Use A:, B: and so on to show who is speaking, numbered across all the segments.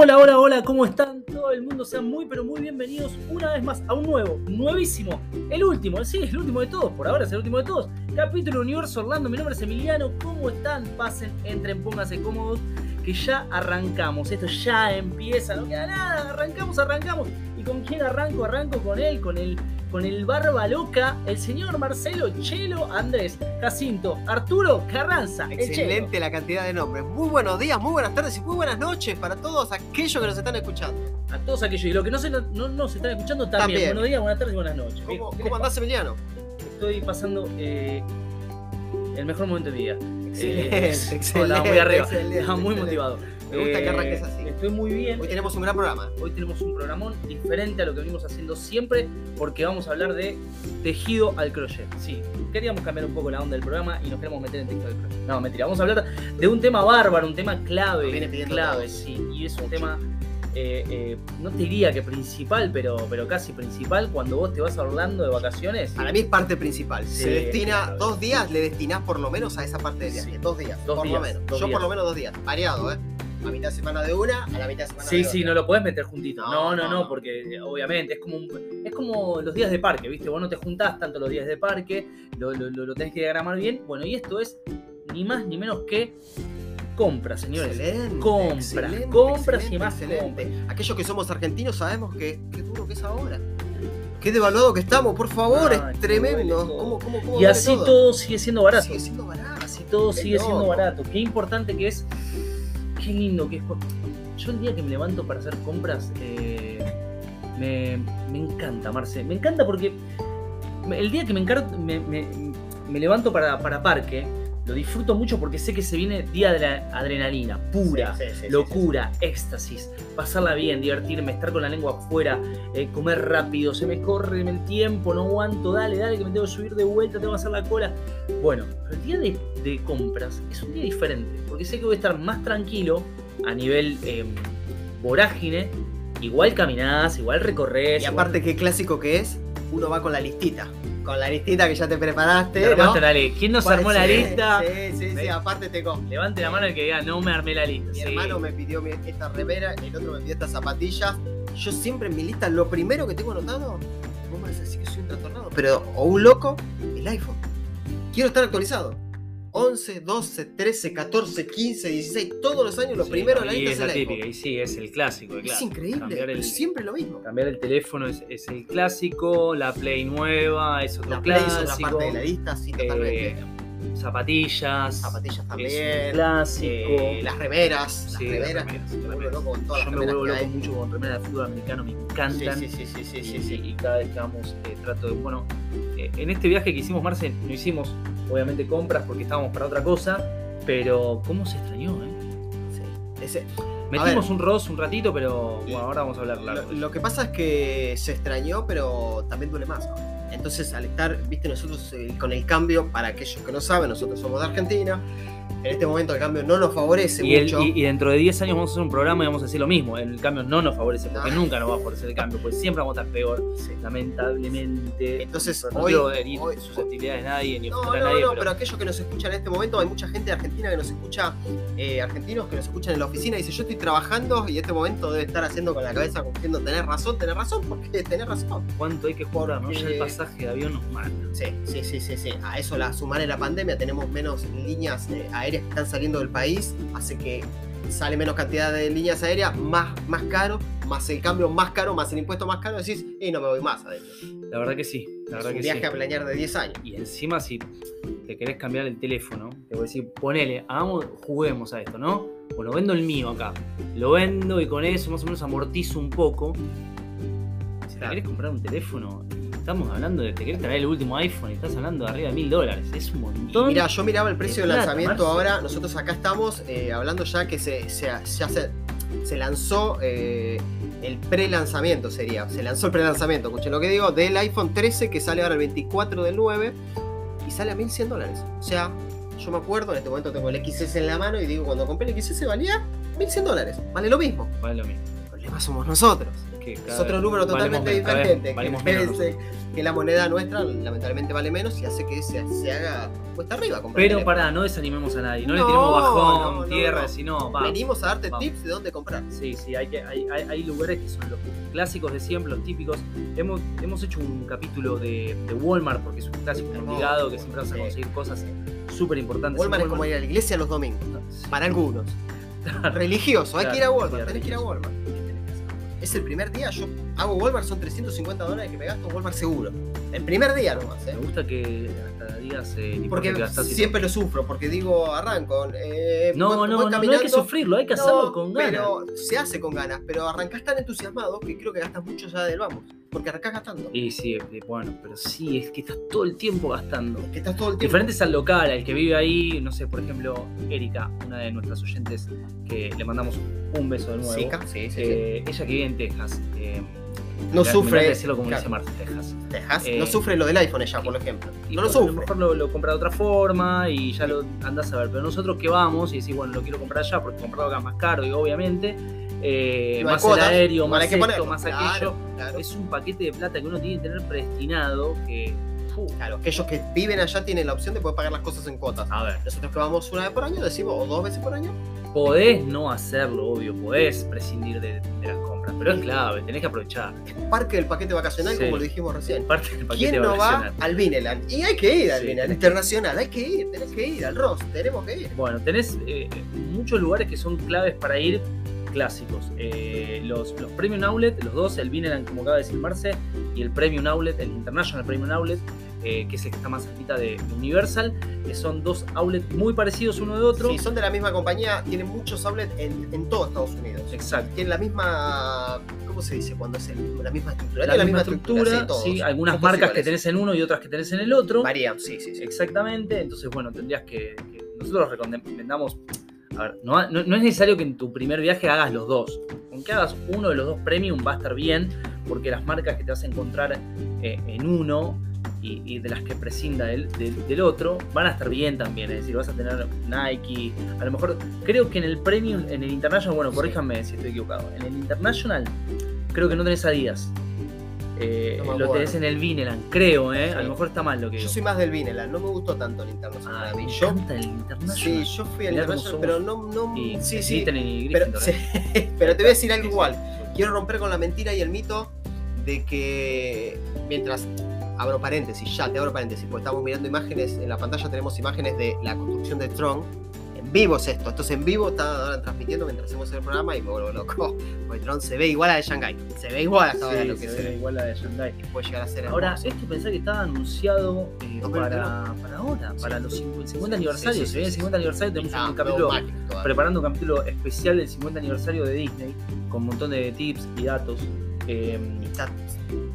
A: Hola, hola, hola, ¿cómo están? Todo el mundo, sean muy, pero muy bienvenidos una vez más a un nuevo, nuevísimo, el último, sí, es el último de todos, por ahora es el último de todos, capítulo Universo Orlando, mi nombre es Emiliano, ¿cómo están? Pasen, entren, pónganse cómodos, que ya arrancamos, esto ya empieza, no queda nada, arrancamos, arrancamos, ¿y con quién arranco? Arranco con él, con el con el barba loca, el señor Marcelo Chelo Andrés Jacinto Arturo Carranza.
B: Excelente la cantidad de nombres. Muy buenos días, muy buenas tardes y muy buenas noches para todos aquellos que nos están escuchando.
A: A todos aquellos y los que no se, no, no se están escuchando también.
B: También.
A: Buenos días, buenas tardes y buenas noches.
B: ¿Cómo,
A: ¿Qué- qué
B: cómo andás, Emiliano?
A: Estoy pasando eh, el mejor momento de mi vida.
B: Excelente,
A: Eh,
B: excelente.
A: Estaba muy arriba,
B: excelente,
A: muy
B: excelente.
A: motivado.
B: Me gusta que
A: Eh,
B: arranques así.
A: Estoy muy bien.
B: Hoy tenemos un gran programa.
A: Hoy tenemos un programón diferente a lo que venimos haciendo siempre porque vamos a hablar de tejido al crochet. Sí, queríamos cambiar un poco la onda del programa y nos queremos meter en tejido al crochet. No, mentira, vamos a hablar de un tema bárbaro, un tema clave.
B: Viene pidiendo
A: clave,
B: todos.
A: sí. Y es un tema, eh, eh, no te diría que principal, pero, pero casi principal cuando vos te vas a Orlando de vacaciones.
B: Para mí es parte principal.
A: Sí,
B: Se destina
A: claro.
B: dos días, le destinás por lo menos a esa parte del viaje.
A: Sí.
B: Dos días,
A: Dos
B: por
A: días,
B: lo menos. Yo
A: días.
B: por lo menos dos días. Variado, ¿eh? A mitad de semana de una, a la mitad de semana
A: Sí,
B: de
A: sí,
B: otra.
A: no lo podés meter juntito. No,
B: No,
A: no, porque obviamente es como, un- es como los días de parque, ¿viste? Vos no te juntás tanto los días de parque, lo, lo- lo- lo tenés que diagramar bien. Bueno, y esto es ni más ni menos que compras, señores.
B: Excelente,
A: Compras,
B: excelente,
A: compras y más
B: excelente. Aquellos que somos argentinos sabemos que qué duro que es ahora. Qué devaluado que estamos, por favor, es tremendo. ¿Cómo, cómo, cómo
A: Y así todo. sigue siendo barato.
B: Sigue siendo barato.
A: Así todo sigue siendo barato. Qué importante que es. Qué lindo que es. Yo el día que me levanto para hacer compras, eh, me, me encanta, Marce. Me encanta porque el día que me, encar- me, me- levanto para, para parque, lo disfruto mucho porque sé que se viene día de la adrenalina, pura.
B: Sí, sí, sí, sí,
A: locura, éxtasis, pasarla bien, divertirme, estar con la lengua afuera, eh, comer rápido, se me corre el tiempo, no aguanto, dale, dale, que me tengo que subir de vuelta, tengo que hacer la cola. Bueno, el día de, de compras es un día diferente, porque sé que voy a estar más tranquilo a nivel eh, vorágine, igual caminás, igual recorres.
B: Y aparte, qué clásico que es, uno va con la listita. Con la listita que ya te preparaste. ¿no?
A: ¿quién nos armó la lista?
B: Sí, sí, sí, aparte te con.
A: Levante la mano el que diga, no me armé la lista.
B: Mi
A: Sí.
B: hermano me pidió esta remera, el otro me pidió estas zapatillas. Yo siempre en mi lista, lo primero que tengo anotado, vos me vas a decir que soy un trastornado, pero o un loco, el iPhone. Quiero estar actualizado. 11, 12, 13, 14, 15, 16, todos los años, lo
A: Sí,
B: primero en la
A: es
B: es
A: la
B: el
A: típica, y sí, es el clásico. el
B: Es increíble,
A: el-
B: siempre lo mismo.
A: Cambiar el teléfono es, es el clásico, la Play nueva es otro
B: La Play es
A: clásico.
B: otra parte de la lista, sí, totalmente.
A: eh, zapatillas.
B: Zapatillas
A: es un
B: también.
A: clásico.
B: eh, las remeras, las
A: Sí,
B: remeras.
A: remeras,
B: me vuelvo loco con todas
A: Yo
B: las
A: me vuelvo loco mucho con remeras de fútbol americano, me
B: Sí,
A: encantan.
B: sí, sí, sí, sí,
A: y,
B: sí, sí.
A: y cada vez que vamos eh, trato de. Bueno, en este viaje que hicimos, Marce, no hicimos obviamente compras porque estábamos para otra cosa, pero ¿cómo se extrañó, eh?
B: Sí. Ese-
A: Metimos un Ross un ratito, pero bueno, ahora vamos a hablar largo.
B: Lo, lo que pasa es que se extrañó, pero también duele más. Entonces, al estar, viste, nosotros eh, con el cambio, para aquellos que no saben, nosotros somos de Argentina. En este momento el cambio no nos favorece
A: Y, el-
B: mucho.
A: y- y dentro de 10 años vamos a hacer un programa y vamos a decir lo mismo. El cambio no nos favorece, porque
B: No.
A: nunca nos va a favorecer el cambio, porque siempre vamos a estar peor,
B: Sí.
A: lamentablemente.
B: Entonces,
A: no
B: hoy-
A: quiero herir
B: hoy-
A: de nadie ni
B: No, no,
A: a nadie,
B: no,
A: pero,
B: pero aquellos que nos escuchan en este momento, hay mucha gente de Argentina que nos escucha, eh, argentinos que nos escuchan en la oficina y dice, yo estoy trabajando y en este momento debe estar haciendo con la cabeza, como diciendo, tenés razón, tenés razón, porque tenés razón.
A: ¿cuánto hay que jugar? ¿no? Ya el
B: Porque-
A: pasaje de avión nos mata.
B: Sí, sí, sí, sí, sí. A eso la sumar en la pandemia tenemos menos líneas eh, aéreas que están saliendo del país, hace que sale menos cantidad de líneas aéreas, más, más caro, más el cambio más caro, más el impuesto más caro, decís, y no me voy más adentro.
A: La verdad que sí, la
B: Es
A: verdad
B: un
A: que
B: viaje
A: sí.
B: a planear de 10 años.
A: Y encima si te querés cambiar el teléfono, te voy a decir, ponele, hagamos, juguemos a esto, ¿no? Bueno, vendo el mío acá. Lo vendo y con eso más o menos amortizo un poco. Te querés comprar un teléfono, estamos hablando de, te querés traer el último iPhone y estás hablando de arriba de mil dólares. Es un montón.
B: Mira, yo miraba el precio
A: de
B: de
A: plata,
B: lanzamiento ahora, nosotros acá estamos eh, hablando ya que se, se, se lanzó eh, el pre-lanzamiento, sería, se lanzó el pre-lanzamiento, escuchen lo que digo, del iPhone 13 que sale ahora el 24 del 9 y sale a 1100 dólares. O sea, yo me acuerdo, en este momento tengo el XS en la mano y digo, cuando compré el XS valía 1100 dólares, vale lo mismo.
A: Vale lo mismo.
B: El problema somos nosotros, que Es otro número totalmente
A: vez
B: diferente. que,
A: menos
B: la moneda nuestra lamentablemente vale menos y hace que se, se haga cuesta arriba.
A: Pero para, no desanimemos a nadie, no, le tiremos bajón,
B: no,
A: tierra,
B: no.
A: sino va.
B: Venimos a darte
A: vamos.
B: tips de dónde comprar.
A: Sí, sí, hay, que, hay, hay, hay lugares que son los clásicos de siempre, los típicos. Hemos, hemos hecho un capítulo de, de Walmart porque es un clásico obligado que siempre vas a conseguir cosas súper importantes.
B: Walmart es como ir a la iglesia los domingos. Para algunos. Religioso, hay que ir a Walmart, tenés que ir a. Walmart. Es el primer día, yo hago Walmart, son 350 dólares que me gasto en Walmart seguro. El primer día nomás, ¿eh?
A: Me gusta que hasta digas eh,
B: Porque siempre lo sufro, porque digo, arranco. eh.
A: No,
B: voy-
A: no,
B: voy
A: no, no hay que sufrirlo, hay que hacerlo con ganas.
B: Pero se hace con ganas, pero arrancás tan entusiasmado que creo que gastas mucho ya del vamos. Porque arrancás gastando.
A: Y sí, eh, bueno, pero sí, es que estás todo el tiempo gastando.
B: Que estás todo el tiempo.
A: Diferentes al local, al que vive ahí, no sé, por ejemplo, Erika, una de nuestras oyentes, que le mandamos un beso de nuevo.
B: Sí, sí, sí, sí.
A: Eh, ella que vive en Texas. eh,
B: No
A: mirá-
B: sufre-
A: mirá decirlo como
B: claro.
A: dice Texas.
B: Texas,
A: eh,
B: no sufre lo del iPhone ella, por ejemplo.
A: Y
B: no lo
A: bueno, A lo
B: sufre.
A: mejor lo, lo compra de otra forma y ya lo andás a ver. Pero nosotros que vamos y decís, bueno, lo quiero comprar allá porque comprarlo acá es más caro y obviamente eh,
B: No hay
A: más
B: cuotas,
A: el aéreo, más esto,
B: ponerlo.
A: más
B: Claro,
A: aquello.
B: Claro,
A: Es un paquete de plata que uno tiene que tener predestinado que... fu,
B: claro. Aquellos que viven allá tienen la opción de poder pagar las cosas en cuotas.
A: a ver,
B: Nosotros que vamos una vez por año decimos, o dos veces por año,
A: podés no hacerlo, obvio, podés prescindir de, de las compras, pero es clave, tenés que aprovechar.
B: parque del paquete vacacional,
A: Sí.
B: como lo dijimos recién.
A: Parte del paquete
B: ¿Quién no va al Vineland? Y hay que ir al
A: Sí,
B: Vineland Internacional, hay que ir, tenés que ir al Ross, tenemos que ir.
A: Bueno, tenés eh, muchos lugares que son claves para ir clásicos. Eh, los, los Premium Outlet, los dos, el Vineland, como acaba de decir Marce, y el Premium Outlet, el International Premium Outlet, eh, que es el que está más cerquita de Universal, que son dos outlets muy parecidos uno de otro.
B: Si son de la misma compañía, tienen muchos outlets en, en todo Estados Unidos.
A: Exacto.
B: Tienen la misma. ¿Cómo se dice? Cuando es el- la misma estructura.
A: La,
B: Tienen
A: misma estructura,
B: sí,
A: sí, algunas marcas que tenés en uno y otras que tenés en el otro.
B: Varían, sí, sí, sí.
A: Exactamente, entonces bueno, tendrías que, que- nosotros recomendamos, a ver, no, no- no es necesario que en tu primer viaje hagas los dos, aunque hagas uno de los dos premium va a estar bien, porque las marcas que te vas a encontrar eh, en uno y, y de las que prescinda del, del- del otro van a estar bien también, es decir, vas a tener Nike, a lo mejor, creo que en el premium, en el international, bueno,
B: Sí.
A: corríjanme si estoy equivocado, en el international creo que no tenés Adidas. Eh,
B: No
A: lo tenés en el Vineland, creo, ¿eh? A lo mejor está mal lo que
B: Yo
A: digo.
B: soy más del Vineland, no me gustó tanto el internacional.
A: Ah, me
B: Yo,
A: encanta el International.
B: sí, yo fui al internacional, pero no. no
A: Y
B: sí, sí.
A: Y
B: Pero, sí,
A: ¿eh?
B: pero te voy a decir algo igual. Quiero romper con la mentira y el mito de que mientras abro paréntesis, ya te abro paréntesis, porque estamos mirando imágenes, en la pantalla tenemos imágenes de la construcción de Tron. En vivo es esto, esto es en vivo, está ahora transmitiendo mientras hacemos el programa y me vuelvo loco. Porque Tron se ve igual a de Shanghai, se ve igual hasta ahora
A: Sí,
B: lo que
A: se
B: se
A: ve
B: ve.
A: igual a de Shanghai.
B: Puede llegar a ser
A: Ahora,
B: hermoso.
A: esto pensé que estaba anunciado eh,
B: 2022.
A: para, para ahora, para los 50, 50
B: Sí,
A: aniversario. Se viene el
B: sí,
A: 50 aniversario, tenemos
B: Ah,
A: un capítulo, preparando un capítulo especial del 50 aniversario de Disney, con un montón de tips y datos. Eh,
B: Está-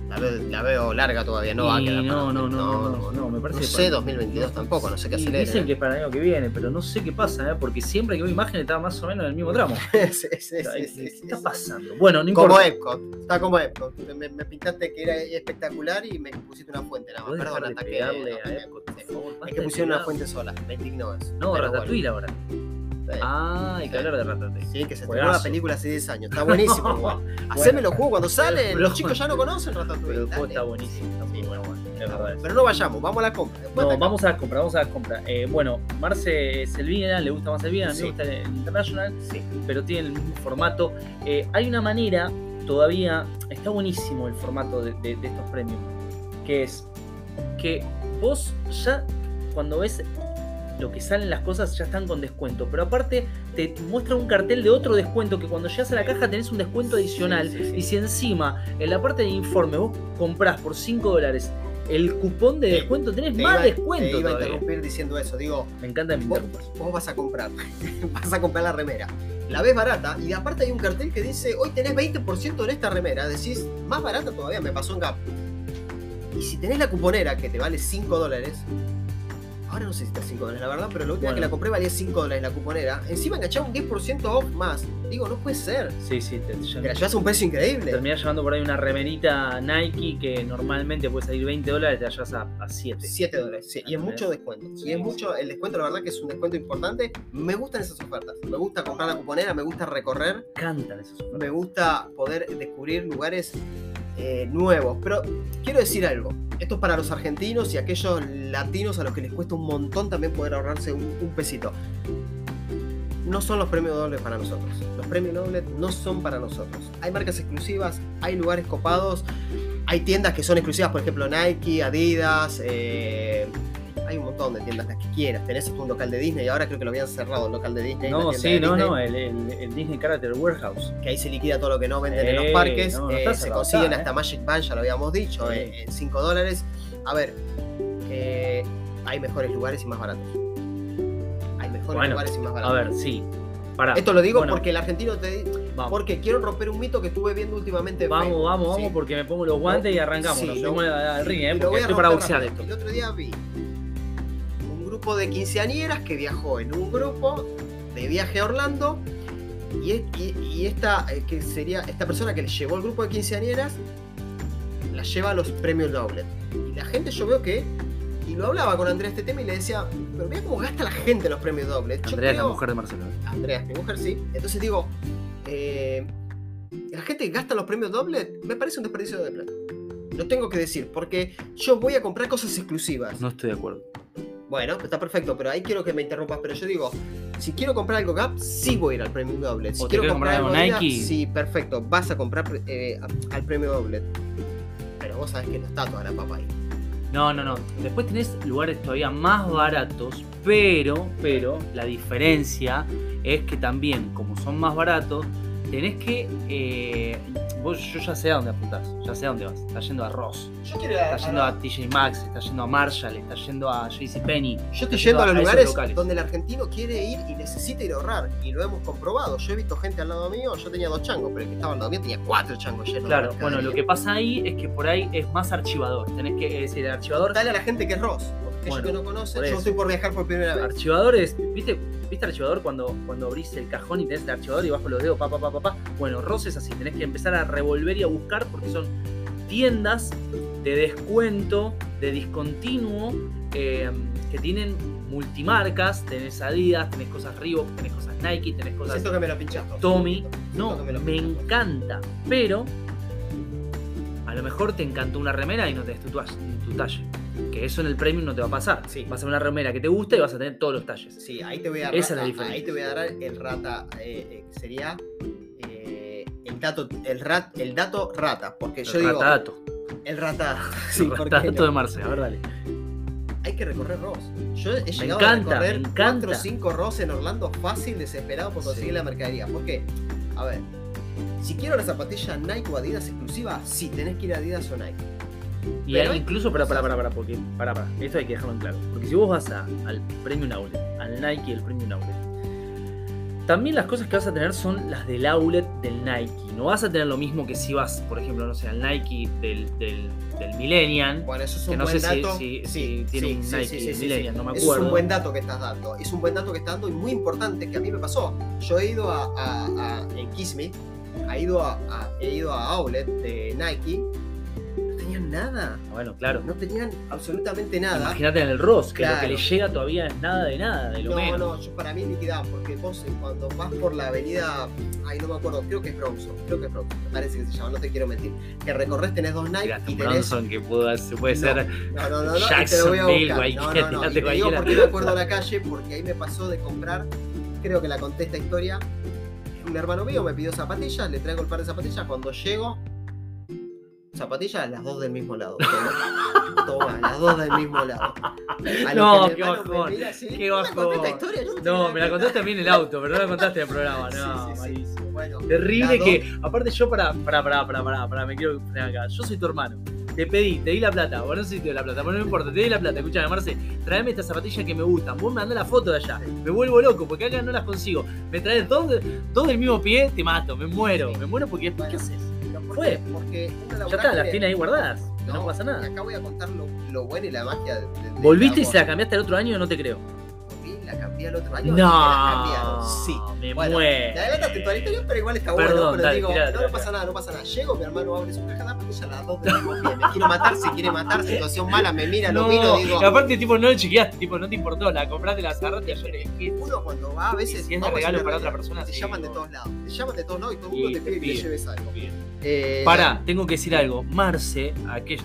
B: la, veo, la veo larga todavía, no va a quedar.
A: no,
B: para-
A: no, no, no, no, me parece
B: No sé,
A: para-
B: 2022 tampoco, no sé qué
A: y
B: acelera.
A: Dicen que para el año que viene, pero no sé qué pasa, ¿eh? porque siempre que veo imágenes está más o menos en el mismo tramo.
B: sí, sí, sí,
A: Ay,
B: sí,
A: ¿Qué está pasando? Bueno, no
B: Como
A: importa.
B: Epcot, está como Epcot. Me, me pintaste que era espectacular y me pusiste una fuente nada más.
A: ¿Podés
B: Perdón, ataque. Es que pusieron una fuente sola, me indignó eso.
A: No, Ratatouille ahora.
B: bueno.
A: Ah, hay que hablar de Ratatouille.
B: Sí, que se estrenó la película hace 10 años. Está buenísimo igual. Haceme los juegos cuando salen.
A: Pero-
B: Los chicos ya no conocen
A: Pero
B: Ratatouille.
A: el juego está buenísimo, está muy bueno.
B: Pero no vayamos, vamos a la compra.
A: No, vamos a las compras, vamos a las compras. Eh, bueno, Marce es el Vineland, le gusta más el Vineland, a mí
B: Sí.
A: me gusta el International,
B: Sí.
A: pero tiene el mismo formato. Eh, hay una manera, todavía, está buenísimo el formato de, de- de estos premios, que es que vos ya cuando ves lo que salen las cosas ya están con descuento, pero aparte te muestra un cartel de otro descuento que cuando llegas a la caja tenés un descuento adicional
B: Sí, sí, sí.
A: y si encima en la parte de informe vos comprás por 5 dólares el cupón de descuento, tenés
B: Te
A: más
B: iba-
A: descuento
B: Te iba a interrumpir diciendo eso. Digo,
A: Me encanta mi
B: vos, vos vas a comprar. vas a comprar la remera. La ves barata y aparte hay un cartel que dice, hoy tenés 20% en esta remera. Decís, más barata todavía, me pasó en Gap. Y si tenés la cuponera que te vale 5 dólares, Ahora no sé si está 5 dólares, la verdad, pero la última
A: Bueno.
B: que la compré valía 5 dólares la cuponera. Encima enganchaba un 10% off más. Digo, no puede ser.
A: Sí, sí, te,
B: Te la llevas a un precio increíble.
A: terminás llevando por ahí una remerita Nike que normalmente puede salir 20 dólares, te la llevas a, a 7.
B: 7 dólares, sí, y es mucho descuento.
A: Sí,
B: y es
A: sí.
B: mucho, el descuento, la verdad que es un descuento importante. Me gustan esas ofertas. Me gusta comprar la cuponera, me gusta recorrer,
A: Cantan esos ofertas.
B: me gusta poder descubrir lugares eh, nuevos. Pero quiero decir algo. Esto es para los argentinos y aquellos latinos a los que les cuesta un montón también poder ahorrarse un, pesito. No son los premios dobles para nosotros. Los premios dobles no son para nosotros. Hay marcas exclusivas, hay lugares copados, hay tiendas que son exclusivas, por ejemplo Nike, Adidas, eh, hay un montón de tiendas las que quieras. Tenés un local de Disney, ahora creo que lo habían cerrado el local de Disney.
A: No, sí, no,
B: Disney,
A: no, el, el- el Disney Character Warehouse.
B: Que ahí se liquida todo lo que no venden en los
A: Eh,
B: parques.
A: no, no
B: eh, se consiguen
A: está,
B: hasta
A: eh.
B: Magic Band, ya lo habíamos dicho, eh, en 5 dólares. A ver, hay mejores lugares y más baratos. Hay mejores
A: Bueno,
B: lugares y más
A: A
B: baratos.
A: ver, sí. Pará.
B: Esto lo digo
A: Bueno,
B: porque el argentino te
A: Vamos,
B: porque quiero romper un mito que estuve viendo últimamente en
A: vamos, vamos, vamos, porque me pongo los guantes y arrancamos.
B: Sí,
A: Nos
B: lo-
A: al ring,
B: Y
A: ¿eh? Porque
B: voy a
A: estoy para boxear
B: rápido.
A: esto.
B: El otro día vi grupo de quinceañeras que viajó en un grupo de viaje a Orlando y, y- y esta eh, que sería esta persona que le llevó el grupo de quinceañeras la lleva a los premios Noblet. Y la gente yo veo que y lo hablaba con Andrea este tema y le decía, pero mira cómo gasta la gente en los premios Noblet.
A: Andrea es la mujer de Marcelo. ¿eh?
B: Andrea es mi mujer, sí. Entonces digo, eh, la gente que gasta los premios doble me parece un desperdicio de plata. Lo tengo que decir, porque yo voy a comprar cosas exclusivas.
A: No estoy de acuerdo.
B: Bueno, está perfecto, pero ahí quiero que me interrumpas. Pero yo digo, si quiero comprar algo Gap, sí voy a ir al premium doble. Si
A: ¿O te
B: quiero comprar algo
A: Nike?
B: sí, perfecto. Vas a comprar eh, al premio doble. Pero vos sabés que no está toda la papa ahí.
A: No, no, no. Después tenés lugares todavía más baratos, pero, pero, la diferencia es que también, como son más baratos, tenés que. eh, vos, yo ya sé a dónde apuntás, ya sé a dónde vas. Estás yendo a Ross,
B: Yo quiero
A: estás yendo a TJ Maxx, estás yendo a Marshall, estás yendo a JCPenney.
B: Yo estoy yendo a los lugares
A: locales.
B: donde el argentino quiere ir y necesita ir a ahorrar. Y lo hemos comprobado. Yo he visto gente al lado mío, yo tenía dos changos, pero el que estaba al lado mío tenía cuatro changos llenos. de
A: Claro, bueno, lo que pasa ahí es que por ahí es más archivador. Tenés que decir, el archivador.
B: Dale a la gente que es Ross.
A: Bueno,
B: que no conocen, yo estoy por viajar por primera vez.
A: Archivador es, ¿viste, ¿viste archivador cuando, cuando abrís el cajón y tenés el archivador y con los dedos, pa, pa, pa, pa, pa? Bueno, Ross es así, tenés que empezar a revolver y a buscar porque son tiendas de descuento, de discontinuo, eh, que tienen multimarcas, tenés Adidas, tenés cosas Reebok, tenés cosas Nike, tenés cosas
B: Siento que me lo pinchaste.
A: Tommy. No,
B: me
A: encanta, pero a lo mejor te encantó una remera y no tenés tu, tu talle. Que eso en el premium no te va a pasar.
B: Sí.
A: Vas a ver una remera que te gusta y vas a tener todos los talles.
B: Sí, ahí te voy a dar.
A: Esa es la diferencia.
B: Ahí te voy a dar el rata. eh, eh, sería. eh, el dato, el, rat, el dato rata, porque yo
A: el
B: digo,
A: ratato.
B: el rata, sí,
A: el
B: ¿por qué
A: ratato
B: no?
A: de Marce, a ver, dale.
B: hay que recorrer Ross. Yo he llegado
A: encanta,
B: a recorrer
A: me encanta.
B: 4 o 5 Ross en Orlando fácil, desesperado por conseguir
A: Sí.
B: la mercadería. ¿Por qué? A ver, si quiero la zapatilla Nike o Adidas exclusiva, sí, tenés que ir a Adidas o Nike.
A: Y
B: Pero
A: hay incluso, para, para, para, para, porque, para, para, esto hay que dejarlo en claro. Porque si vos vas a- al Premium Outlet, al Nike y el Premium Outlet, también las cosas que vas a tener son las del outlet del Nike. No vas a tener lo mismo que si vas, por ejemplo, no sé, al Nike del, del, del Millennial.
B: Bueno, eso es
A: Que
B: un
A: no
B: buen
A: sé si-
B: dato.
A: si-
B: sí,
A: si tiene un Nike Millennial, no me
B: Eso es
A: acuerdo.
B: un buen dato que estás dando. Es un buen dato que estás dando y muy importante que a mí me pasó. Yo he ido a, a, a- en Kiss Me, he ido a, a- he ido a Outlet de Nike. Nada.
A: Bueno, claro.
B: No tenían absolutamente nada.
A: Imagínate en el Ross, que lo
B: Claro.
A: que le llega todavía es nada de nada, de lo
B: No,
A: menos.
B: no, yo para mí liquidado, porque vos eh, cuando vas por la avenida, ay no me acuerdo, creo que es Bronson, creo que es Bronson, me parece que se llama, no te quiero mentir, que recorres tenés dos Nike y tenés...
A: Bronson que pudo, se puede
B: No,
A: ser.
B: No, no, no, no, y te lo voy a buscar. No, no, no, y te digo
A: cualquiera.
B: por qué me acuerdo la calle, porque ahí me pasó de comprar, creo que la conté esta historia, un hermano mío me pidió zapatillas, le traigo el par de zapatillas, cuando llego, zapatillas las dos del mismo lado. Toma, Toma, las dos del mismo lado. A
A: No, qué
B: me
A: bajón,
B: así,
A: qué
B: "¿No me conté esta
A: bajón".
B: historia?
A: No, me la contaste a
B: ver".
A: mí en el auto, pero no la contaste en el programa. No,
B: sí. Bueno,
A: Terrible que, aparte yo para, para, para, para, para, para, me quiero poner acá. Yo soy tu hermano. Te pedí, te di la plata. Vos no sé si te di la plata, pero no me importa, te di la plata. Escuchame, Marce, traeme estas zapatillas que me gustan. Vos me mandás la foto de allá. Me vuelvo loco porque acá no las consigo. Me traes dos, dos del mismo pie, te mato, me muero. Me muero porque después, ¿qué
B: Bueno.
A: haces?
B: ¿Por
A: Fue.
B: Porque uno
A: Ya está, las tiene ahí guardadas. no, pasa nada.
B: Acá voy a contar lo, lo bueno y la magia de, de-
A: ¿Volviste y se la cambiaste el otro año? No te creo.
B: La cambié el otro año. y me la cambiaron.
A: No,
B: Sí.
A: me
B: Bueno,
A: muero.
B: Te adelantaste la historia, pero igual está
A: Perdón,
B: bueno. Pero
A: dale,
B: digo, no, pasa nada, no pasa nada. Llego, mi hermano abre su caja de pastillas a las 2 de la mañana. Me quiero matar, se quiere matar, situación mala, me mira, lo miro, digo.
A: y aparte, tipo, no le chequeaste, tipo, no te importó, la compraste, la cerraste y que
B: Uno cuando va a veces.
A: Si es de regalo para otra persona,
B: Te
A: sí,
B: llaman de todos lados. Te llaman de todos lados y todo el
A: Sí,
B: mundo te pide que le lleves algo. Eh,
A: Pará, tengo que decir algo. Marce, aquello.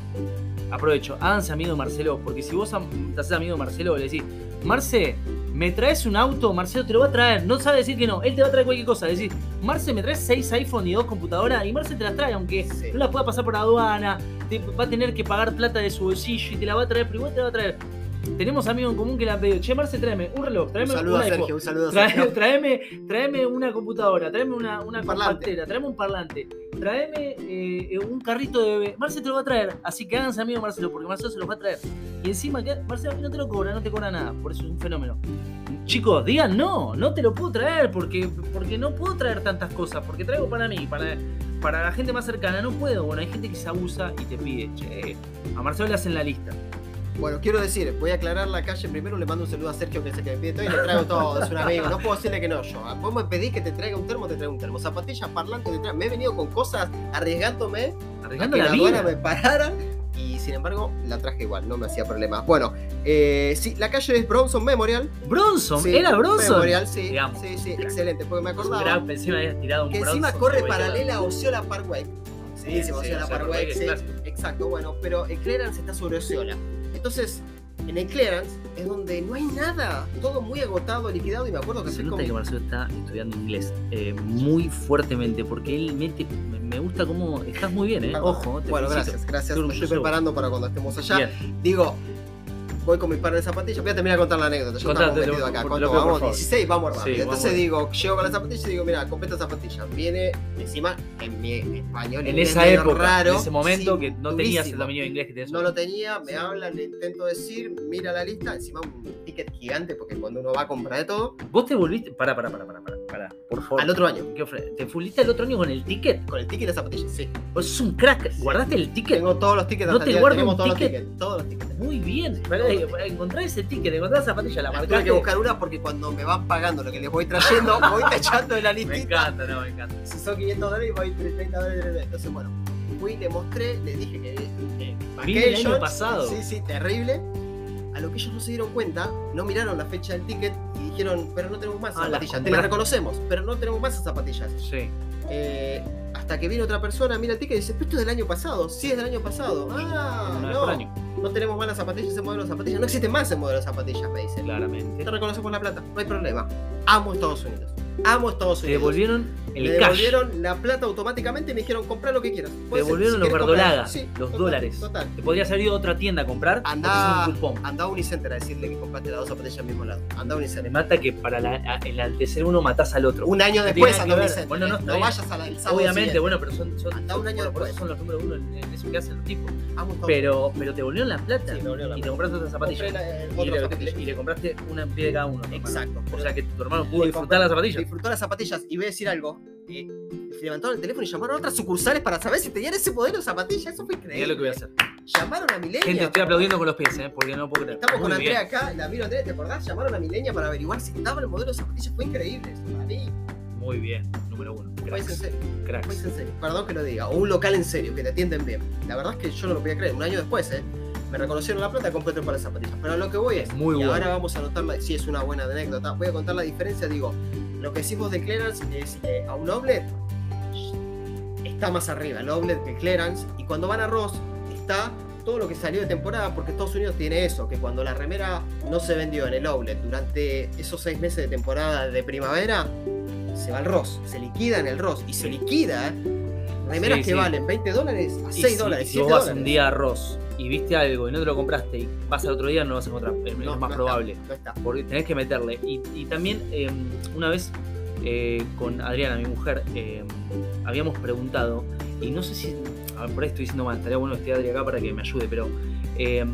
A: Aprovecho, háganse amigo de Marcelo, porque si vos te haces amigo de Marcelo, le decís, Marce, ¿me traes un auto? Marcelo te lo va a traer. No sabe decir que no, él te va a traer cualquier cosa. Decís, Marce, ¿me traes seis iPhone y dos computadoras? Y Marce te las trae, aunque
B: Sí.
A: no las pueda pasar por aduana, te va a tener que pagar plata de su bolsillo y te la va a traer, pero igual te la va a traer. Tenemos amigos en común que le han pedido, che, Marce, tráeme un reloj,
B: Un
A: tráeme
B: saludo
A: una
B: a Sergio, un saludo a Sergio.
A: tráeme, tráeme una computadora, tráeme una, una
B: Un
A: compactera, tráeme un parlante, tráeme eh, un carrito de bebé. Marcelo te lo va a traer, así que háganse amigo Marcelo, porque Marcelo se los va a traer. Y encima, que Marcelo no te lo cobra, no te cobra nada, por eso es un fenómeno. Chicos, digan no, no te lo puedo traer, porque, porque no puedo traer tantas cosas, porque traigo para mí, para, para la gente más cercana, no puedo. Bueno, hay gente que se abusa y te pide, che, a Marcelo le hacen la lista.
B: Bueno, quiero decir, voy a aclarar la calle primero, le mando un saludo a Sergio que es el que me pide todo y le traigo todo, es un amigo, no puedo decirle que no yo. ah, Vos me pedís que te traiga un termo, te traigo un termo. Zapatillas, parlantes, te traigo. Me he venido con cosas arriesgándome a
A: Arriesgando
B: que
A: la
B: aduana
A: vida.
B: me parara y sin embargo la traje igual, no me hacía problemas. Bueno, eh, sí, la calle es Bronson Memorial.
A: Bronson,
B: Sí,
A: era Bronson.
B: Memorial, sí,
A: Digamos.
B: sí, sí, excelente, porque me acordaba
A: pensé me habías tirado un
B: que
A: Bronson,
B: encima corre paralela a Osceola Parkway. Sí,
A: Sí,
B: sí, Osceola Parkway, sí, exacto, bueno, pero el clearance está sobre Osceola. Entonces, en el clearance es donde no hay nada, todo muy agotado, liquidado y me acuerdo que
A: Se nota
B: con-
A: que Marcelo está estudiando inglés eh, muy fuertemente porque él mete. Me, gusta cómo. Estás muy bien, ¿eh? Ojo, te
B: Bueno,
A: felicito.
B: gracias, gracias.
A: Estoy
B: Me estoy preparando para cuando estemos allá.
A: Bien.
B: Digo, voy con mi par de zapatillas. Voy a terminar de contar la anécdota. Yo
A: Contate,
B: estamos acá.
A: por-
B: ¿Cuánto vamos?
A: favor.
B: 16, vamos rápido.
A: Sí,
B: Entonces
A: vamos.
B: digo, llego con las zapatillas y digo, mira, compré estas zapatillas. Viene encima en mi español.
A: En esa época,
B: raro,
A: en ese momento
B: sí,
A: que no tenías el dominio de inglés que tenés
B: No lo tenía, me
A: Sí.
B: habla, le intento decir, mira la lista, encima un ticket gigante, porque cuando uno va a comprar de todo,
A: Vos te volviste. Pará, pará, pará, pará, pará, pará, por favor.
B: al otro año.
A: ¿Qué ofre- ¿Te fuliste el otro año con el ticket?
B: Con el ticket las zapatillas, sí.
A: Vos sos un crack. ¿Guardaste el ticket?
B: Tengo todos los tickets
A: ¿No te guardo
B: tenemos
A: un
B: todos
A: ticket?
B: los tickets, todos los tickets.
A: Muy bien. Eh, encontrar ese ticket, encontrar esa zapatilla, la
B: Tuve
A: marcaste.
B: que buscar una porque cuando me van pagando lo que les voy trayendo, voy tachando en la
A: Me
B: listita.
A: encanta, no, me encanta.
B: Si son 500 dólares, voy 30 dólares. Entonces, bueno, fui, le mostré, le dije que. eh,
A: el año pasado.
B: Sí, sí, terrible. A lo que ellos no se dieron cuenta, no miraron la fecha del ticket y dijeron, pero no tenemos más
A: Ah, las
B: zapatillas. Te las reconocemos, pero no tenemos más zapatillas.
A: Sí.
B: Eh, hasta que viene otra persona, mira el ticket y dice, pero esto es del año pasado. Sí, es del año pasado. Ah,
A: por
B: no.
A: año,
B: No tenemos más las zapatillas, ese modelo de zapatillas. No existe más ese modelo de zapatillas, me dicen.
A: claramente.
B: Te reconocemos la plata, no hay problema. Amo Estados Unidos. Amo Estados
A: Te
B: Unidos. Me
A: el cash.
B: devolvieron la plata automáticamente y me dijeron comprar lo que quieras.
A: Te devolvieron
B: si
A: los verdolagas,
B: sí,
A: los
B: total,
A: dólares.
B: Total.
A: Te podrías haber ido a otra tienda a comprar.
B: Andá,
A: un cupón.
B: andá a Unicenter a decirle que compraste las dos zapatillas al mismo lado. Andá a
A: Me
B: Unicenter.
A: mata que para la, a- enaltecer uno matás al otro.
B: Un año después andá a. Unicenter.
A: Bueno, no,
B: eh. no vayas a la, el sábado
A: Obviamente,
B: siguiente.
A: bueno, pero son, son,
B: Andá un año
A: por-
B: después.
A: son los números uno en, en eso que hacen los tipos.
B: Amo Estados
A: Pero, pero te devolvieron la plata
B: Sí, me devolvieron la
A: y te compraste
B: la- eh,
A: Y
B: otras
A: le,
B: zapatillas.
A: y le compraste una en pie de cada uno.
B: Exacto.
A: O sea que tu hermano pudo disfrutar las zapatillas.
B: Disfrutó las zapatillas. Y voy a decir algo. Eh, levantaron el teléfono y llamaron a otras sucursales para saber si tenían ese modelo de zapatillas. Eso fue increíble.
A: lo que voy a hacer.
B: Llamaron a Milenia.
A: Gente, estoy aplaudiendo con los pies, ¿eh? porque no puedo creer.
B: Estamos con Andrea
A: bien.
B: acá, la miro Andrea, ¿te acordás? Llamaron a Milenia para averiguar si estaba el modelo de zapatillas. Fue increíble. eso Para mí,
A: Muy bien, número uno.
B: un país en
A: Cracks.
B: serio.
A: Cracks.
B: en serio. Perdón que lo diga. O un local en serio, que te atienden bien. La verdad es que yo no lo podía creer. Un año después, ¿eh? Me reconocieron la plata, compré tres para zapatillas. Pero lo que voy es.
A: Muy
B: y
A: bueno.
B: ahora vamos a anotar, la- sí, es una buena anécdota. Voy a contar la diferencia. Digo, lo que decimos de clearance es eh, a un outlet está más arriba, el outlet que clearance. Y cuando van a Ross, está todo lo que salió de temporada, porque Estados Unidos tiene eso, que cuando la remera no se vendió en el outlet durante esos seis meses de temporada de primavera, se va al Ross, se liquida en el Ross y se liquida, ¿eh? Remeras
A: Sí,
B: que
A: sí.
B: valen 20 dólares a
A: Y
B: 6
A: si-
B: dólares,
A: Si
B: 7
A: vos vas
B: dólares.
A: un día a Ross y viste algo y no te lo compraste y vas al otro día, no lo vas a encontrar. Es, es
B: No,
A: más
B: no
A: probable.
B: Está, no está.
A: Porque tenés que meterle. Y, y también, eh, una vez eh, con Adriana, mi mujer, eh, habíamos preguntado, y no sé si. A ver, por ahí estoy diciendo mal, estaría bueno que esté Adri acá para que me ayude, pero eh,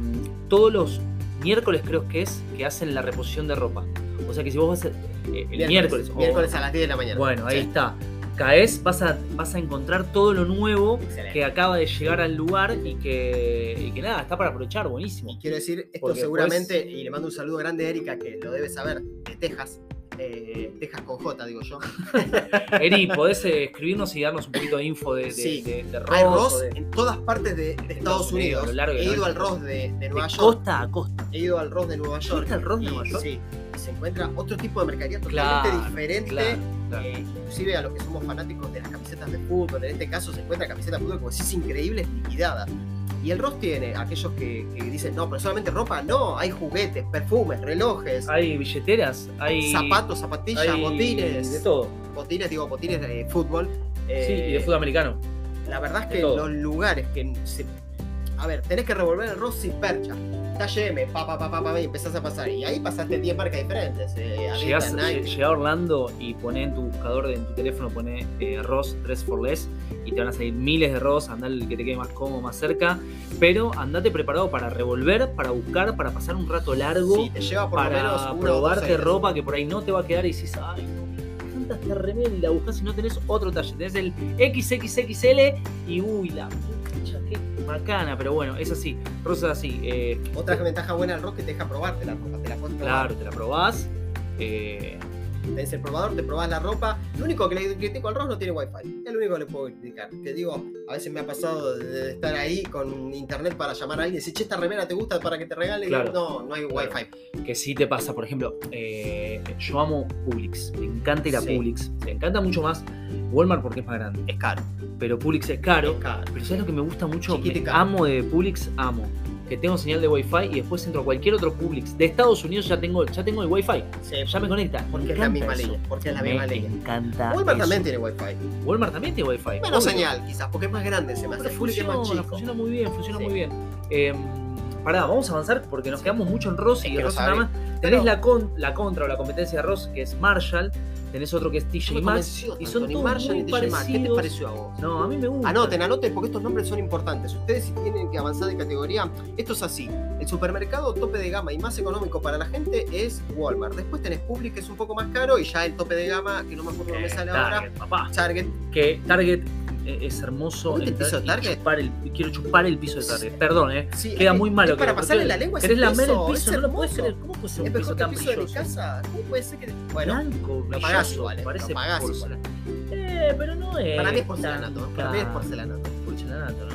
A: todos los miércoles creo que es que hacen la reposición de ropa. O sea que si vos vas a, eh, el miércoles, o-
B: miércoles a las 10 de la mañana.
A: bueno, ahí
B: Sí.
A: está. Caes, vas a, vas a encontrar todo lo nuevo
B: Excelente.
A: que acaba de llegar al lugar y que, y que nada, está para aprovechar, buenísimo.
B: Y quiero decir, esto
A: Porque
B: seguramente,
A: después-
B: y le mando un saludo grande a Erika, que lo debe saber, de Texas. eh, Texas con J, digo yo.
A: Eri, ¿podés eh, escribirnos y darnos un poquito de info de, de,
B: Sí.
A: de- de Ross
B: Hay Ross
A: de-
B: en todas partes de, Estados
A: Unidos,
B: He ido al. Ross de, Nueva York.
A: costa a costa?
B: He ido al Ross de Nueva York.
A: ¿Fuiste al Ross de Nueva York?
B: Sí. Se encuentra otro tipo de mercadería
A: Claro,
B: totalmente diferente.
A: claro, claro.
B: eh, inclusive a los que somos fanáticos de las camisetas de fútbol. En este caso se encuentra camisetas de fútbol como si es increíbles liquidadas. Y el Ross tiene aquellos que, que dicen, no, pero solamente ropa, no, hay juguetes, perfumes, relojes,
A: Hay billeteras, hay
B: zapatos, zapatillas,
A: hay
B: botines,
A: de todo.
B: botines, digo, botines de fútbol.
A: sí,
B: Eh,
A: y de fútbol americano.
B: La verdad es que los lugares que se... A ver, tenés que revolver el Ross sin percha. Talle M, pa, pa, pa, pa, pa, y empezás a pasar. Y ahí pasaste 10 marcas diferentes. Eh,
A: Llegás,
B: Nike.
A: lle- llegá a Orlando y poné en tu buscador, en tu teléfono, poné eh, Ross 3 for Less y te van a salir miles de Ross, andá el que te quede más cómodo, más cerca, pero andate preparado para revolver, para buscar, para pasar un rato largo,
B: Sí, te lleva por menos
A: para
B: uno dos
A: probarte ropa que por ahí no te va a quedar y decís, ay, no, esta remera y la buscas y no tenés otro talle, tenés el XXXL y uy, la qué macana, pero bueno, es así, Ross es así, eh,
B: Otra ventaja buena del Ross que te deja probarte la ropa. Te la puedes probar.
A: claro, te la probás. eh,
B: Tenés el probador, te probás la ropa. Lo único que le critico al Ross no tiene wifi. Es lo único que le puedo criticar. Que digo, a veces me ha pasado de estar ahí con internet para llamar a alguien y decir, che, esta remera te gusta para que te regale.
A: Claro.
B: no, no hay
A: Claro.
B: wifi.
A: que sí te pasa, por ejemplo, eh, yo amo Publix, me encanta ir a
B: Sí.
A: Publix, me encanta mucho más Walmart porque es más grande,
B: Es caro.
A: pero Publix es caro,
B: Es caro.
A: pero ¿sabes lo que me gusta mucho? Me amo de Publix, amo, que tengo señal de Wi-Fi y después entro a cualquier otro Publix, de Estados Unidos ya tengo, ya tengo el Wi-Fi,
B: Sí,
A: ya me conecta,
B: Porque
A: me
B: es la misma línea. Porque es la
A: me
B: misma línea.
A: encanta
B: Walmart
A: eso.
B: también tiene wifi.
A: Walmart también tiene Wi-Fi.
B: Menos
A: obvio.
B: señal, quizás, porque es más grande. Se me hace es más
A: funciona,
B: chico.
A: funciona muy bien, funciona
B: Sí.
A: muy bien. Eh, pará, vamos a avanzar porque nos
B: Sí.
A: quedamos mucho en Ross y Ross nada más. Tenés
B: Pero-
A: la, con- la contra o la competencia de Ross, que es Marshall. Tenés otro que es TJ Maxx. Y son
B: ni
A: todos muy
B: TJ Maxx. ¿Qué te
A: parecidos.
B: pareció a vos?
A: No, a mí me gusta.
B: Anoten, anoten, porque estos nombres son importantes. Ustedes si tienen que avanzar de categoría, esto es así. El supermercado tope de gama y más económico para la gente es Walmart. Después tenés Publix, que es un poco más caro, y ya el tope de gama, que no me acuerdo me
A: Eh,
B: sale
A: Target,
B: ahora,
A: papá.
B: Target.
A: Que Target es hermoso.
B: ¿Viste el piso de Target?
A: chupar el- quiero chupar el piso de Target. Perdón, eh.
B: Sí,
A: Queda
B: es-
A: muy malo.
B: es para pasarle la lengua
A: ¿Querés lamer el
B: es
A: piso? No lo puedes creer. ¿Cómo puede ser un piso tan
B: piso de mi
A: brilloso?
B: casa. ¿Cómo puede ser que.? Bueno,
A: Blanco,
B: lo pagás
A: brilloso,
B: igual, eh,
A: Parece
B: lo pagás
A: porcelana. Eh, pero no es.
B: para mí es porcelanato. Para mí es porcelanato.
A: Porcelanato, ¿no?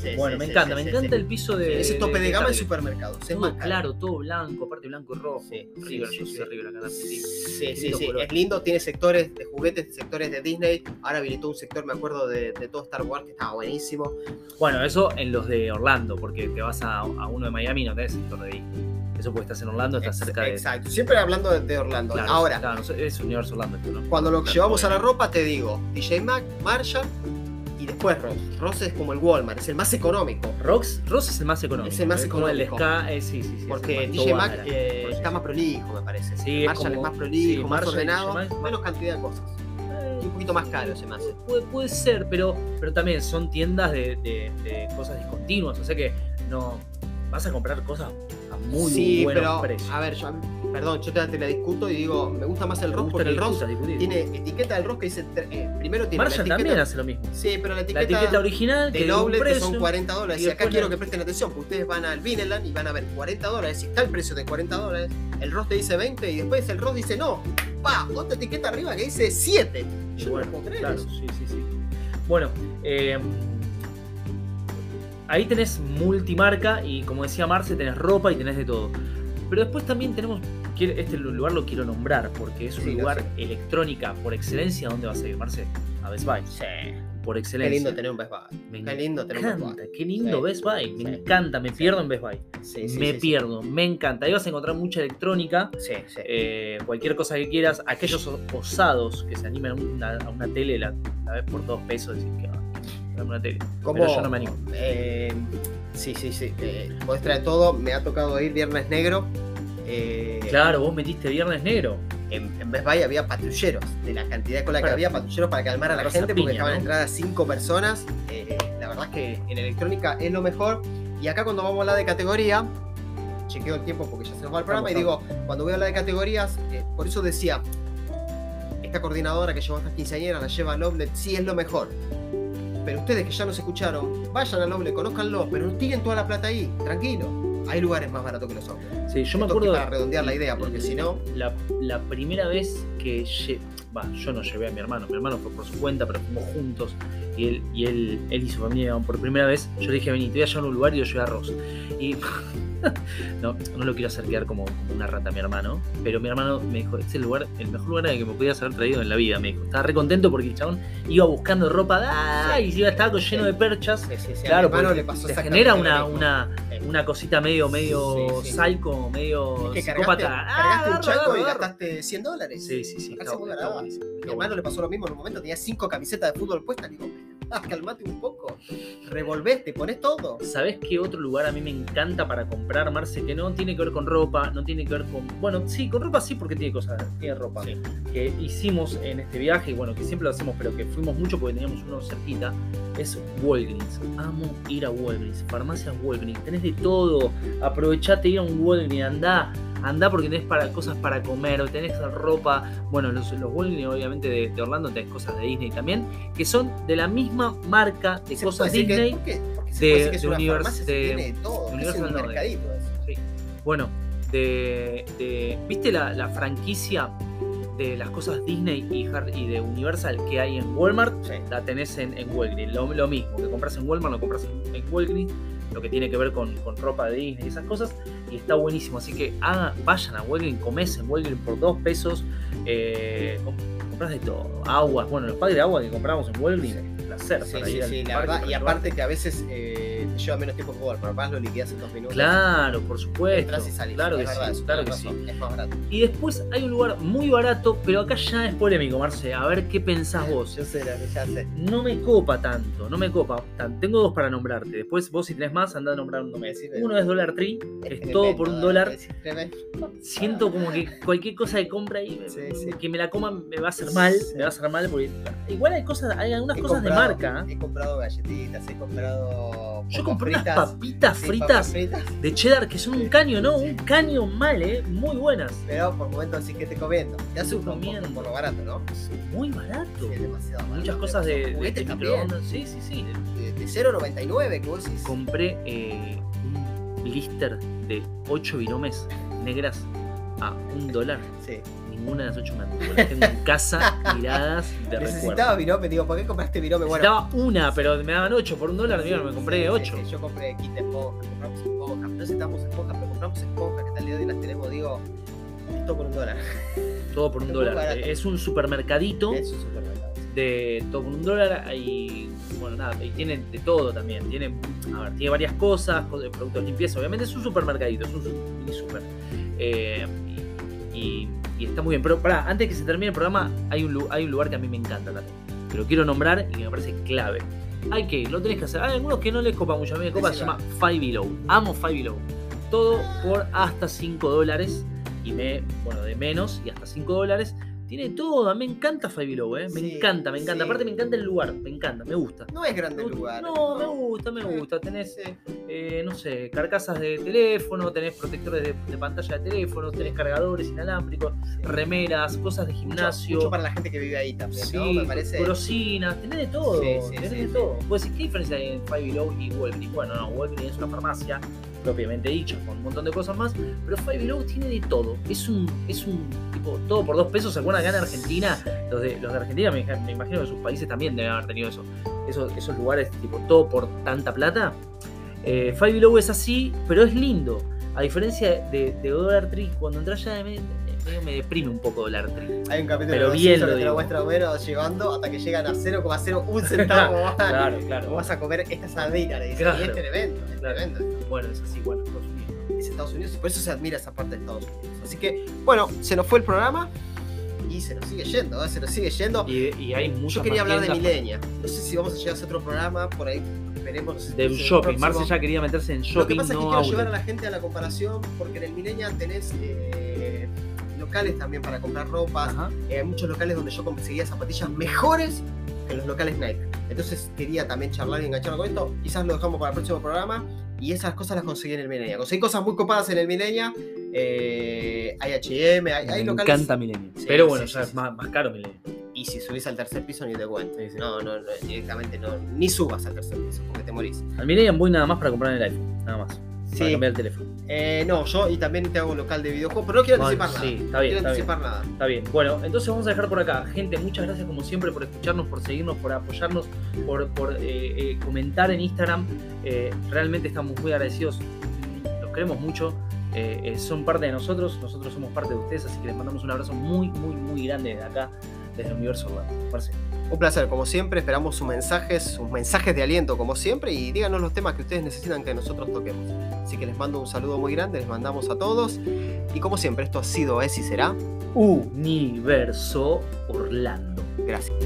B: Sí,
A: Bueno,
B: sí,
A: me encanta,
B: sí,
A: me encanta el piso de.
B: Ese tope de, gama en
A: Target.
B: supermercados. Es
A: Todo
B: más
A: claro, todo blanco, aparte blanco y rojo.
B: Sí, sí,
A: River,
B: sí,
A: yo soy
B: sí.
A: de River acá en Argentina.
B: Sí, sí,
A: Lindo
B: sí.
A: color.
B: Es lindo, tiene sectores de juguetes, sectores de Disney. Ahora habilitó un sector, me acuerdo, de, de todo Star Wars que estaba buenísimo.
A: Bueno, eso en los de Orlando, porque te vas a, a uno de Miami y no tenés sector de Disney. Eso porque estás en Orlando, estás cerca de.
B: Exacto. Siempre hablando de, de Orlando.
A: Claro,
B: Ahora,
A: claro, es Universo Orlando esto, ¿no?
B: cuando lo
A: Claro,
B: llevamos a la ropa, te digo DJ Mac, Marshall y después Ross. Ross es como el Walmart, es el más económico.
A: Rox, Ross es el más económico.
B: Es el más
A: como
B: económico.
A: Ska, eh, sí, sí, sí.
B: Porque
A: el
B: DJ Mac eh, está más prolijo, me parece.
A: Sí,
B: Marshall es,
A: como-
B: más prolijo, más
A: Marshall
B: ordenado,
A: Mac-
B: menos cantidad de cosas.
A: Eh,
B: Y un poquito más caro se me hace.
A: Puede, puede ser, pero, pero también son tiendas de, de- de cosas discontinuas. O sea que no vas a comprar cosas a muy
B: sí,
A: buenos
B: pero
A: precios.
B: a ver, yo, perdón, yo te, te la discuto y digo, me gusta más el
A: gusta
B: porque
A: que
B: el
A: discutir.
B: tiene etiqueta del Ross que dice, eh, primero tiene
A: Marshall
B: la etiqueta,
A: también hace lo mismo.
B: Sí, pero la
A: La
B: etiqueta,
A: etiqueta original, un
B: outlet que son 40 dólares.
A: y
B: Y, acá quiero que presten atención, porque ustedes van al Vineland y van a ver 40 dólares. Si está el precio de 40 dólares, el Ross te dice 20 y después el Ross dice no. Pa, otra etiqueta arriba que dice 7.
A: Y
B: Yo
A: bueno,
B: no puedo creer
A: claro,
B: eso.
A: sí, sí, sí. Bueno, eh, ahí tenés multimarca y como decía Marce, tenés ropa y tenés de todo. Pero después también tenemos, este lugar lo quiero nombrar porque es un
B: Sí,
A: lugar
B: sé.
A: electrónica por excelencia. ¿Dónde vas a ir, Marce? A Best Buy. Por
B: Qué
A: excelencia.
B: lindo tener un Best Buy.
A: Me
B: Qué lindo tener un Best
A: encanta,
B: Buy.
A: qué lindo
B: Sí.
A: Best Buy. Me
B: Sí.
A: encanta, me pierdo en Best Buy.
B: Sí, sí,
A: me
B: sí, sí.
A: pierdo, me encanta. Ahí vas a encontrar mucha electrónica.
B: Sí, sí.
A: eh, cualquier cosa que quieras, aquellos osados que se animan a una, a una tele, la, la ves por dos pesos, decís que ah, una tele.
B: ¿Cómo-
A: pero yo no me animo.
B: eh, sí, sí, sí. Eh, podés traer todo. Me ha tocado ir Viernes Negro. Eh,
A: Claro, vos metiste Viernes Negro.
B: en, en Best Buy había patrulleros. De la cantidad con la que había, patrulleros para calmar a la
A: a
B: gente porque dejaban
A: ¿no?
B: entrar a cinco personas. Eh, la verdad es que en electrónica es lo mejor. Y acá cuando vamos a hablar de categoría, chequeo el tiempo porque ya se nos va el programa
A: Estamos,
B: y digo, cuando voy a hablar de categorías, eh, por eso decía, esta coordinadora que llevó a estas quinceañeras, la lleva Outlet, sí es lo mejor. Pero ustedes que ya nos escucharon, vayan al Outlet, conózcanlo, pero no tiren toda la plata ahí, tranquilo. Hay lugares más baratos que los Outlets.
A: Sí, yo me
B: Esto
A: acuerdo.
B: Para redondear la idea, porque si no.
A: La, la primera vez que va, yo no llevé a mi hermano, mi hermano fue por su cuenta, pero fuimos juntos y él y él, él y su familia por primera vez. Yo le dije, vení, te voy a llevar a un lugar y yo llevé arroz. Y no, no lo quiero hacer quedar como, como una rata a mi hermano, pero mi hermano me dijo, este es el lugar, el mejor lugar al que me podías haber traído en la vida. Me dijo, estaba re contento porque el chabón iba buscando ropa ¡ah! y iba estaba lleno de perchas.
B: Sí, a
A: Claro,
B: mi le pasó
A: te genera una, una, una cosita medio, medio psycho, medio
B: Es que cargaste,
A: psicópata. ¡Ah,
B: cargaste un
A: agarra,
B: chaco y gastaste 100 dólares.
A: Sí, sí, sí. Está- está está
B: Mi hermano le pasó lo mismo en un momento, tenía cinco camisetas de fútbol puestas, digo, ah, calmate un poco, revolvete, pones todo.
A: ¿Sabés qué otro lugar a mí me encanta para comprar, Marce? Que no tiene que ver con ropa, no tiene que ver con. Bueno, sí, con ropa sí, porque tiene cosas, tiene ropa.
B: Sí.
A: Que hicimos en este viaje, y bueno, que siempre lo hacemos, pero que fuimos mucho porque teníamos uno cerquita, es Walgreens. Amo ir a Walgreens, farmacias Walgreens. Tenés de todo. Aprovechate ir a un Walgreens, andá. Andá porque tenés para, cosas para comer, tenés ropa. Bueno, los, los Walgreens, obviamente, de, de Orlando tenés cosas de Disney también, que son de la misma marca de cosas Disney.
B: que
A: de de- Universal de-. Sí. Bueno, de, de- ¿viste la, la franquicia de las cosas Disney y, Har- y de Universal que hay en Walmart?
B: Sí.
A: La tenés en, en Walgreens. Lo, lo mismo, que compras en Walmart, lo compras en, en Walgreens. Lo que tiene que ver con, con ropa de Disney y esas cosas. Y está buenísimo. Así que hagan- vayan a Walgreens, comés en Walgreens por dos pesos. Eh, com- compras de todo. Aguas. Bueno, los padres de agua que compramos en Walgreens. Placer.
B: Sí,
A: para
B: sí,
A: ir al
B: sí, la verdad. Y aparte que a veces eh, te lleva menos tiempo que jugar, pero capaz lo liquidas en dos minutos.
A: Claro, por supuesto.
B: Entras y salís.
A: Claro
B: es
A: que
B: verdad,
A: sí. Claro que sí.
B: Es más barato.
A: Y después hay un lugar muy barato, pero acá ya es polémico, Marce. A ver qué pensás vos.
B: Yo sé lo que ya sé.
A: No me copa tanto, no me copa. Tan- Tengo dos para nombrarte. Después vos si tenés más, anda a nombrar uno. Es Dollar Tree, que es todo por un dólar. Siento como que cualquier cosa de compra ahí,
B: Sí, sí.
A: que me la coma me va a hacer mal, me va a hacer mal porque igual hay cosas, hay algunas
B: He
A: cosas de marca. ¿eh?
B: He comprado galletitas, he comprado.
A: Yo compré unas
B: fritas,
A: papitas
B: sí,
A: fritas
B: fritas,
A: de cheddar que son un
B: Sí,
A: caño, ¿no?
B: sí.
A: Un caño mal, ¿eh? Muy buenas.
B: Pero por momentos sí que te comiendo. Te hace un por lo barato, ¿no?
A: Muy barato.
B: Sí, es demasiado barato.
A: Muchas cosas de, de,
B: Juguetes
A: de microondas. Sí, sí, sí.
B: De, de 0.99, que vos decís.
A: compré eh, un blister de 8 viromes negras a un dólar.
B: Sí.
A: Ninguna de las 8 me anduvo. Las tengo en casa tiradas de
B: Necesitaba
A: recuerdo.
B: virome, digo, ¿por qué compraste virome? Bueno,
A: Necesitaba una, pero me daban 8 por un dólar. mira, me compré
B: Sí,
A: 8.
B: sí, sí, yo compré kit de esponja, compramos esponja. No necesitamos esponja, pero compramos esponja, que el día de hoy las tenemos, digo, esto por un dólar.
A: Todo por un
B: muy
A: dólar.
B: barato.
A: Es un supermercadito
B: Es un supermercado.
A: de todo por un dólar. Y bueno, nada, y tiene de todo también. Tiene, a ver, tiene varias cosas, co- de productos de limpieza. Obviamente es un supermercadito, es un su- mini super. Eh, y, está muy bien. Pero pará, antes que se termine el programa, hay un, hay un lugar que a mí me encanta también. Que lo quiero nombrar y que me parece clave. Hay que ir, lo tenés que hacer. Hay algunos que no les copa mucho. A mí me copa, se llama Five Below. Amo Five Below. Todo por hasta 5 dólares. Y me, bueno, de menos y hasta 5 dólares. Tiene todo. A mí me encanta Five Below, ¿eh? Me
B: Sí,
A: encanta, me encanta.
B: sí.
A: Aparte, me encanta el lugar. Me encanta, me gusta.
B: No es grande el lugar.
A: No, me gusta, me
B: Sí.
A: gusta. Tenés eh, no sé, carcasas de teléfono, tenés protectores de, de pantalla de teléfono, tenés cargadores inalámbricos, remeras, cosas de
B: Mucho-
A: gimnasio,
B: Mucho, para la gente que vive ahí también, ¿no? Me parece.
A: golosinas, tenés de todo, tenés de todo. Decir, ¿qué diferencia hay en Five Below y Walgreens? Bueno, no, Walgreens es una farmacia propiamente dicha, con un montón de cosas más, pero Five Below tiene de todo. Es un, es un tipo, todo por dos pesos, ¿se acuerdan acá en Argentina? Los de, los de Argentina, me, me imagino que sus países también deben haber tenido eso. Esos, esos lugares, tipo, todo por tanta plata. Eh, Five Below es así, pero es lindo. A diferencia de, de Dollar Tree, cuando entras ya me, me deprime un poco Dollar Tree.
B: Hay un capítulo
A: Pero
B: de
A: bien
B: que te lo muestra Homero llegando hasta que llegan a 0,01 centavo.
A: Claro,
B: ¿Cómo
A: claro.
B: vas a comer esta sardina? Le dice,
A: Claro.
B: y es tremendo, es
A: Claro.
B: tremendo.
A: Bueno, es así, bueno, Estados Unidos.
B: Es Estados Unidos, y por eso se admira esa parte de Estados Unidos. Así que, bueno, se nos fue el programa y se nos sigue yendo, ¿eh? se nos sigue yendo.
A: Y, y hay muchos
B: Yo quería hablar de Milenia. No sé si vamos a llegar a hacer otro programa, por ahí esperemos. no sé si
A: De shopping. Marce ya quería meterse en
B: Lo que
A: shopping,
B: pasa es que
A: no
B: quiero llevar a la gente a la comparación, porque en el Milenia tenés eh, locales también para comprar ropas, eh, hay muchos locales donde yo conseguía zapatillas mejores que los locales Nike. Entonces quería también charlar y engancharlo con esto. Quizás lo dejamos para el próximo programa. Y esas cosas las conseguí en el Milenia. Conseguí cosas muy copadas en el Milenia. eh, hay HM, hay, hay
A: Me
B: locales.
A: encanta Milenio.
B: Sí,
A: Pero bueno,
B: sí,
A: ya
B: sí,
A: es
B: sí.
A: más, más caro Milenio.
B: Y si subís al tercer piso, ni te cuento.
A: Sí, sí.
B: No, no, no, directamente no. Ni subas al tercer piso, porque te morís.
A: Al Millennium voy nada más para comprar el iPhone, nada más. Para
B: Sí.
A: cambiar el teléfono.
B: Eh, no, yo y también te hago local de videojuegos, pero no quiero
A: Bueno,
B: anticipar
A: sí,
B: nada.
A: está bien,
B: no quiero
A: está bien.
B: anticipar nada.
A: Está bien. Bueno, entonces vamos a dejar por acá. Gente, muchas gracias como siempre por escucharnos, por seguirnos, por apoyarnos, por, por, eh, eh, comentar en Instagram. Eh, realmente estamos muy agradecidos. Los queremos mucho. Eh, son parte de nosotros, nosotros somos parte de ustedes, así que les mandamos un abrazo muy, muy, muy grande desde acá, desde el universo Orlando.
B: Un placer, como siempre. Esperamos sus mensajes, sus mensajes de aliento, como siempre. Y díganos los temas que ustedes necesitan que nosotros toquemos. Así que les mando un saludo muy grande, les mandamos a todos. Y como siempre, esto ha sido, es y será.
A: Universo Orlando.
B: Gracias.